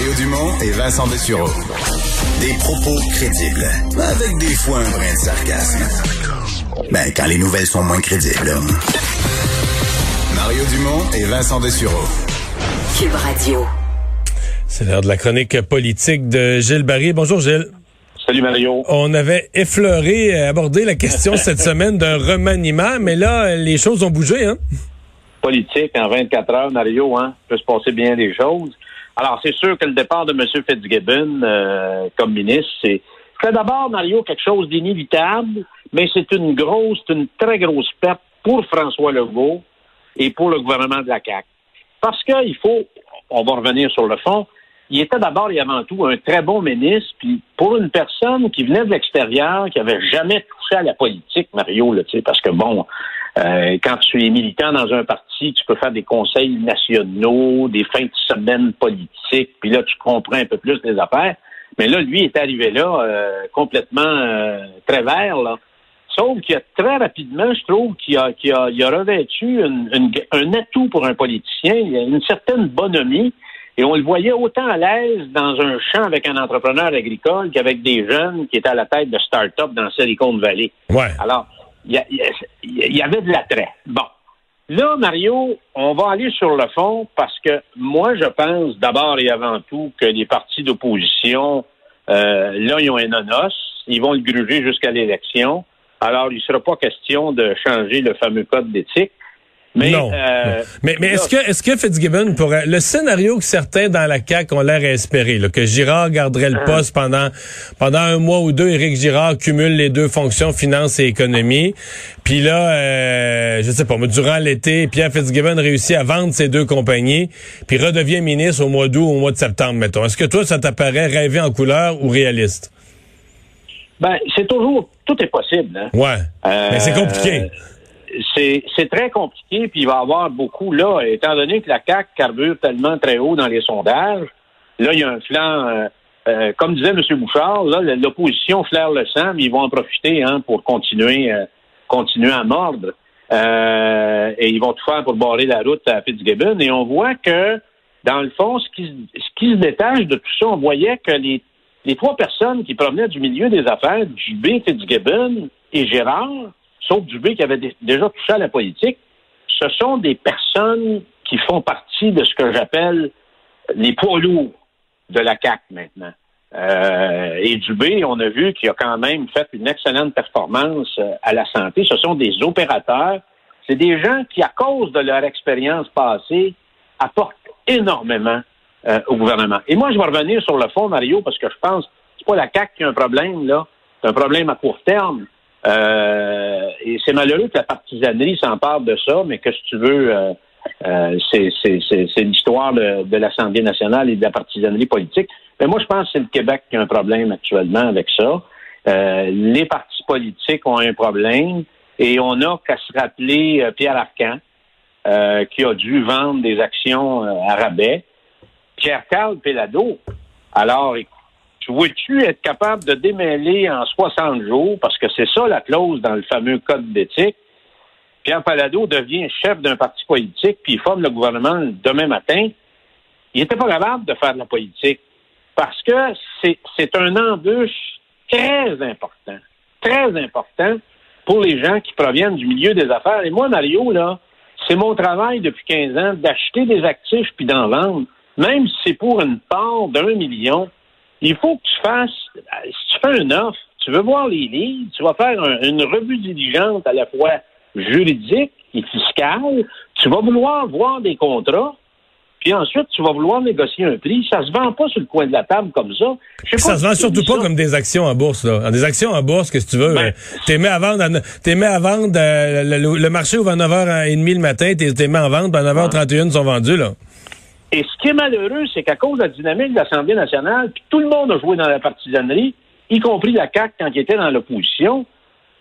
Mario Dumont et Vincent Dessureau. Des propos crédibles, avec des fois un brin de sarcasme. Ben, quand les nouvelles sont moins crédibles. Mario Dumont et Vincent Dessureau. Cube Radio. C'est l'heure de la chronique politique de Gilles Barry. Bonjour Gilles. Salut Mario. On avait effleuré, euh, abordé la question cette semaine d'un remaniement, mais là, les choses ont bougé, hein? Politique en 24 heures, Mario, hein? peut se passer bien des choses. Alors, c'est sûr que le départ de M. Fitzgibbon euh, comme ministre, c'est d'abord, Mario, quelque chose d'inévitable, mais c'est une grosse, une très grosse perte pour François Legault et pour le gouvernement de la CAQ. Parce qu'il faut, on va revenir sur le fond, il était d'abord et avant tout un très bon ministre, puis pour une personne qui venait de l'extérieur, qui avait jamais touché à la politique, Mario, là, parce que bon, euh, quand tu es militant dans un parti, tu peux faire des conseils nationaux, des fins de semaine politiques, puis là, tu comprends un peu plus les affaires. Mais là, lui est arrivé là euh, complètement euh, très vert, là. Sauf qu'il a très rapidement, je trouve, qu'il a, a, il a revêtu un atout pour un politicien. Il a une certaine bonhomie. Et on le voyait autant à l'aise dans un champ avec un entrepreneur agricole qu'avec des jeunes qui étaient à la tête de start-up dans Silicon Valley. Ouais. Alors, il y, avait de l'attrait. Bon. Là, Mario, on va aller sur le fond parce que moi, je pense d'abord et avant tout que les partis d'opposition, euh, là, ils ont un nonos. Ils vont le gruger jusqu'à l'élection. Alors, il ne sera pas question de changer le fameux code d'éthique. Mais, non. Euh, mais, mais est-ce que, est-ce que Fitzgibbon pourrait, le scénario que certains dans la CAQ ont l'air à espérer, là, que Girard garderait le Ah. poste pendant, pendant un mois ou deux, Éric Girard cumule les deux fonctions, finance et économie. Puis là, euh, je sais pas, moi, durant l'été, Pierre Fitzgibbon réussit à vendre ses deux compagnies, puis redevient ministre au mois d'août ou au mois de septembre, mettons. Est-ce que toi, ça t'apparaît rêvé en couleur ou réaliste? ben, c'est toujours, tout est possible. Hein? Ouais. Euh, mais c'est compliqué. C'est, très compliqué, puis il va y avoir beaucoup là, étant donné que la CAQ carbure tellement très haut dans les sondages, là, il y a un flanc, euh, euh, comme disait M. Bouchard, là, l'opposition flaire le sang, mais ils vont en profiter hein, pour continuer, euh, continuer à mordre. Euh, et ils vont tout faire pour barrer la route à Fitzgibbon. Et on voit que, dans le fond, ce qui, ce qui se détache de tout ça, on voyait que les, les trois personnes qui provenaient du milieu des affaires, Dubé, Fitzgibbon et Gérard, sauf Dubé qui avait dé- déjà touché à la politique, ce sont des personnes qui font partie de ce que j'appelle les poids lourds de la CAC maintenant. Euh, et Dubé, on a vu qu'il a quand même fait une excellente performance euh, à la santé. Ce sont des opérateurs. C'est des gens qui, à cause de leur expérience passée, apportent énormément euh, au gouvernement. Et moi, je vais revenir sur le fond, Mario, parce que je pense que c'est pas la CAC qui a un problème, là. C'est un problème à court terme. Euh, et c'est malheureux que la partisanerie s'empare de ça, mais que si tu veux, euh, euh, c'est, l'histoire de, de l'Assemblée nationale et de la partisanerie politique. Mais moi, je pense que c'est le Québec qui a un problème actuellement avec ça. Euh, les partis politiques ont un problème et on n'a qu'à se rappeler euh, Pierre Arcan, euh, qui a dû vendre des actions à rabais. Pierre-Carl Pellado. Alors, tu veux-tu être capable de démêler en 60 jours, parce que c'est ça la clause dans le fameux code d'éthique, Pierre Palado devient chef d'un parti politique, puis il forme le gouvernement demain matin. Il n'était pas capable de faire de la politique parce que c'est, un embûche très important, très important pour les gens qui proviennent du milieu des affaires. Et moi, Mario, là, c'est mon travail depuis 15 ans d'acheter des actifs puis d'en vendre, même si c'est pour une part d'un million. Il faut que tu fasses, si tu fais une offre, tu veux voir les livres, tu vas faire un- une revue diligente à la fois juridique et fiscale, tu vas vouloir voir des contrats, puis ensuite, tu vas vouloir négocier un prix. Ça se vend pas sur le coin de la table comme ça. Ça se vend surtout pas ça. comme des actions en bourse. Là. Des actions en bourse, qu'est-ce que tu veux? Ben, euh, t'es mis à vendre, à, t'es mis à vendre euh, le, le- marché ouvre à 9h30 le matin, t'es, mis en vente, puis à 9h31 sont vendus. là. Et ce qui est malheureux, c'est qu'à cause de la dynamique de l'Assemblée nationale, puis tout le monde a joué dans la partisanerie, y compris la CAQ quand il était dans l'opposition.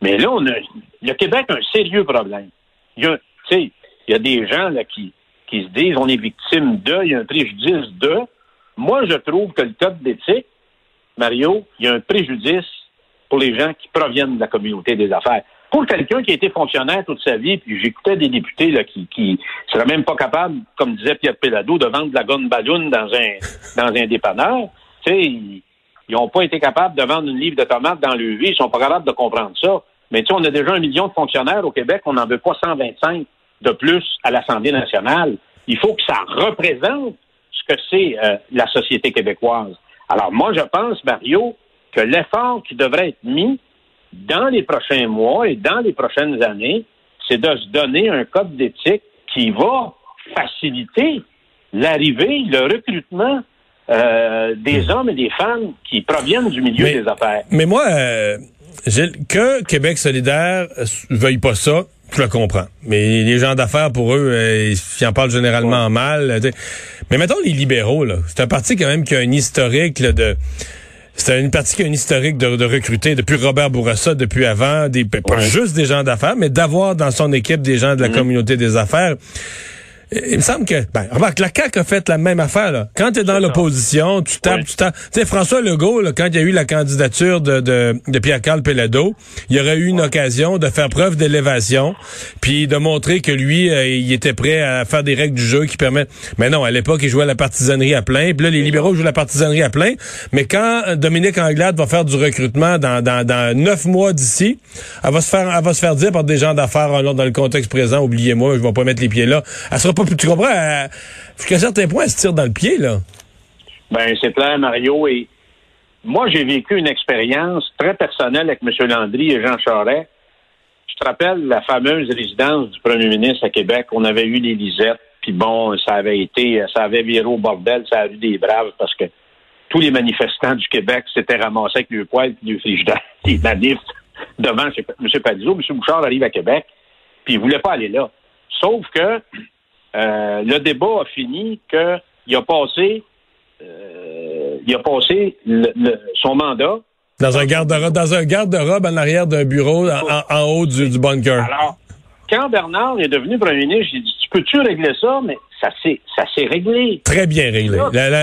Mais là, on a, le Québec a un sérieux problème. Il y a, il y a des gens là, qui, qui se disent on est victime de, il y a un préjudice de. Moi, je trouve que le code d'éthique, Mario, il y a un préjudice pour les gens qui proviennent de la communauté des affaires. Pour quelqu'un qui a été fonctionnaire toute sa vie, puis j'écoutais des députés là, qui, qui seraient même pas capables, comme disait Pierre Pellado, de vendre de la gonne ballon dans un dans un dépanneur. Tu sais, ils n'ont pas été capables de vendre une livre de tomates dans le vie, ils sont pas capables de comprendre ça. Mais tu sais, on a déjà un million de fonctionnaires au Québec, on n'en veut pas 125 de plus à l'Assemblée nationale. Il faut que ça représente ce que c'est euh, la société québécoise. Alors moi, je pense, Mario, que l'effort qui devrait être mis dans les prochains mois et dans les prochaines années, c'est de se donner un code d'éthique qui va faciliter l'arrivée, le recrutement euh, des hommes et des femmes qui proviennent du milieu des affaires. Mais moi, euh, que Québec solidaire veuille pas ça, je le comprends. Mais les gens d'affaires, pour eux, euh, ils en parlent généralement mal. Mais mettons les libéraux, là. C'est un parti quand même qui a un historique de c'est une partie qui a un historique de, recruter depuis Robert Bourassa, depuis avant, des, pas juste des gens d'affaires, mais d'avoir dans son équipe des gens de la mm-hmm. communauté des affaires. Il me semble que, ben, remarque, la CAQ a fait la même affaire, là. Quand tu es dans l'opposition, tu tapes, tu tapes. Tu sais, François Legault, là, quand il y a eu la candidature de, de, de Pierre-Carl Pelado, il y aurait eu une occasion de faire preuve d'élévation, puis de montrer que lui, euh, il était prêt à faire des règles du jeu qui permettent... Mais non, à l'époque, il jouait la partisanerie à plein, puis là, les libéraux jouent la partisanerie à plein. Mais quand Dominique Anglade va faire du recrutement dans, dans, dans neuf mois d'ici, elle va se faire, elle va se faire dire par des gens d'affaires, dans le contexte présent, oubliez-moi, je vais pas mettre les pieds là. Elle sera tu comprends, jusqu'à un certain point, elle se tire dans le pied, là. Ben, c'est clair, Mario. Et moi, j'ai vécu une expérience très personnelle avec M. Landry et Jean Charest. Je te rappelle la fameuse résidence du premier ministre à Québec. On avait eu les lisettes, puis bon, ça avait été, ça avait viré au bordel, ça a eu des braves parce que tous les manifestants du Québec s'étaient ramassés avec le poil et le frigidaire, des manifs devant M. Padizo. M. Bouchard arrive à Québec, puis il voulait pas aller là. Sauf que euh, le débat a fini qu'il a passé, euh, il a passé son mandat. Dans un garde-robe, dans un garde-robe en arrière d'un bureau, en, haut du, bunker. Alors, quand Bernard est devenu premier ministre, j'ai dit, tu peux-tu régler ça? Mais ça s'est, ça s'est réglé. Très bien réglé.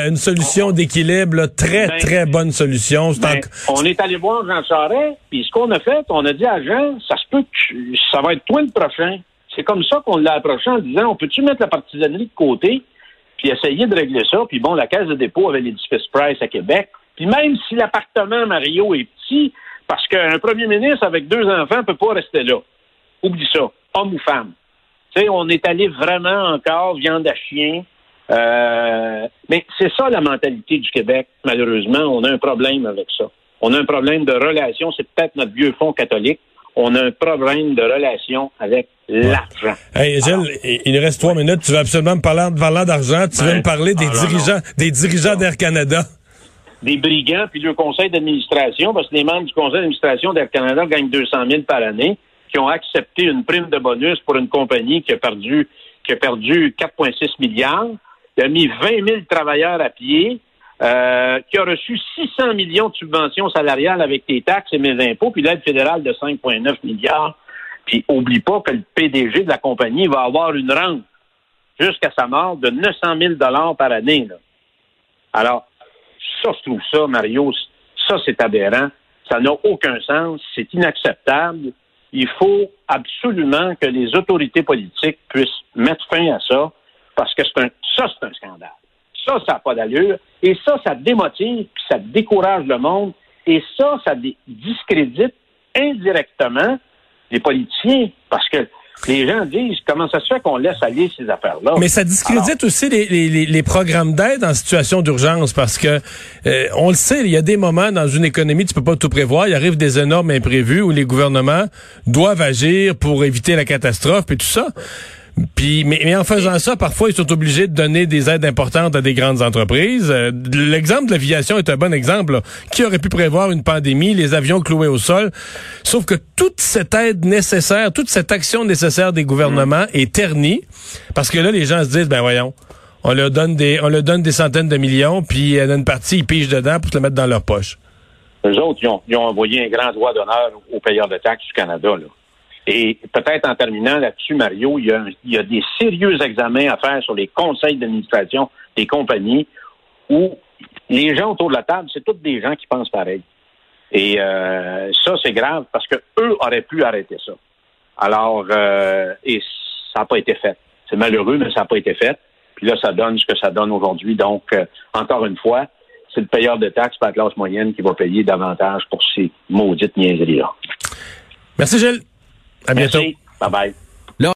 une solution d'équilibre, très, ben, très bonne solution. Ben, on est allé voir Jean Charest, puis ce qu'on a fait, on a dit à Jean, ça se peut que ça va être toi le prochain. C'est comme ça qu'on l'a approché en disant, on peut-tu mettre la partisanerie de côté, puis essayer de régler ça. Puis bon, la Caisse de dépôt avait l'édifice Price à Québec. Puis même si l'appartement Mario est petit, parce qu'un premier ministre avec deux enfants ne peut pas rester là. Oublie ça, homme ou femme. Tu sais, on est allé vraiment encore viande à chien. Euh, mais c'est ça la mentalité du Québec, malheureusement. On a un problème avec ça. On a un problème de relation. C'est peut-être notre vieux fond catholique on a un problème de relation avec l'argent. Hey, Gilles, il nous reste trois minutes. Tu veux absolument me parler, parler d'argent? Tu veux me parler des ah, dirigeants, des dirigeants d'Air Canada? Des brigands, puis le conseil d'administration, parce que les membres du conseil d'administration d'Air Canada gagnent 200 000 par année, qui ont accepté une prime de bonus pour une compagnie qui a perdu, qui a perdu 4,6 milliards. Il a mis 20 000 travailleurs à pied. Euh, qui a reçu 600 millions de subventions salariales avec tes taxes et mes impôts, puis l'aide fédérale de 5,9 milliards. Puis oublie pas que le PDG de la compagnie va avoir une rente jusqu'à sa mort de 900 000 dollars par année. Alors, ça, je trouve ça, Mario, ça, c'est aberrant. Ça n'a aucun sens. C'est inacceptable. Il faut absolument que les autorités politiques puissent mettre fin à ça parce que c'est un, ça, c'est un scandale. Ça, ça n'a pas d'allure. Et ça, ça démotive, puis ça décourage le monde. Et ça, ça discrédite indirectement les politiciens. Parce que les gens disent comment ça se fait qu'on laisse aller ces affaires-là? Mais ça discrédite aussi les, programmes d'aide en situation d'urgence parce que euh, on le sait, il y a des moments dans une économie, tu peux pas tout prévoir. Il arrive des énormes imprévus où les gouvernements doivent agir pour éviter la catastrophe et tout ça. Puis, mais, en faisant ça, parfois, ils sont obligés de donner des aides importantes à des grandes entreprises. Euh, l'exemple de l'aviation est un bon exemple. Qui aurait pu prévoir une pandémie, les avions cloués au sol? Sauf que toute cette aide nécessaire, toute cette action nécessaire des gouvernements est ternie, parce que là, les gens se disent, ben voyons, on leur donne des, on leur donne des centaines de millions, puis une partie, ils pigent dedans pour se le mettre dans leur poche. Eux autres, ils ont, ils ont envoyé un grand droit d'honneur aux payeurs de taxes du Canada, là. Et peut-être en terminant là-dessus, Mario, il y, a, des sérieux examens à faire sur les conseils d'administration des compagnies où les gens autour de la table, c'est tous des gens qui pensent pareil. Et euh, ça, c'est grave parce que eux auraient pu arrêter ça. Alors, euh, et ça n'a pas été fait. C'est malheureux, mais ça n'a pas été fait. Puis là, ça donne ce que ça donne aujourd'hui. Donc, euh, encore une fois, c'est le payeur de taxes par la classe moyenne qui va payer davantage pour ces maudites niaiseries-là. Merci, Gilles. À bientôt. Bye bye.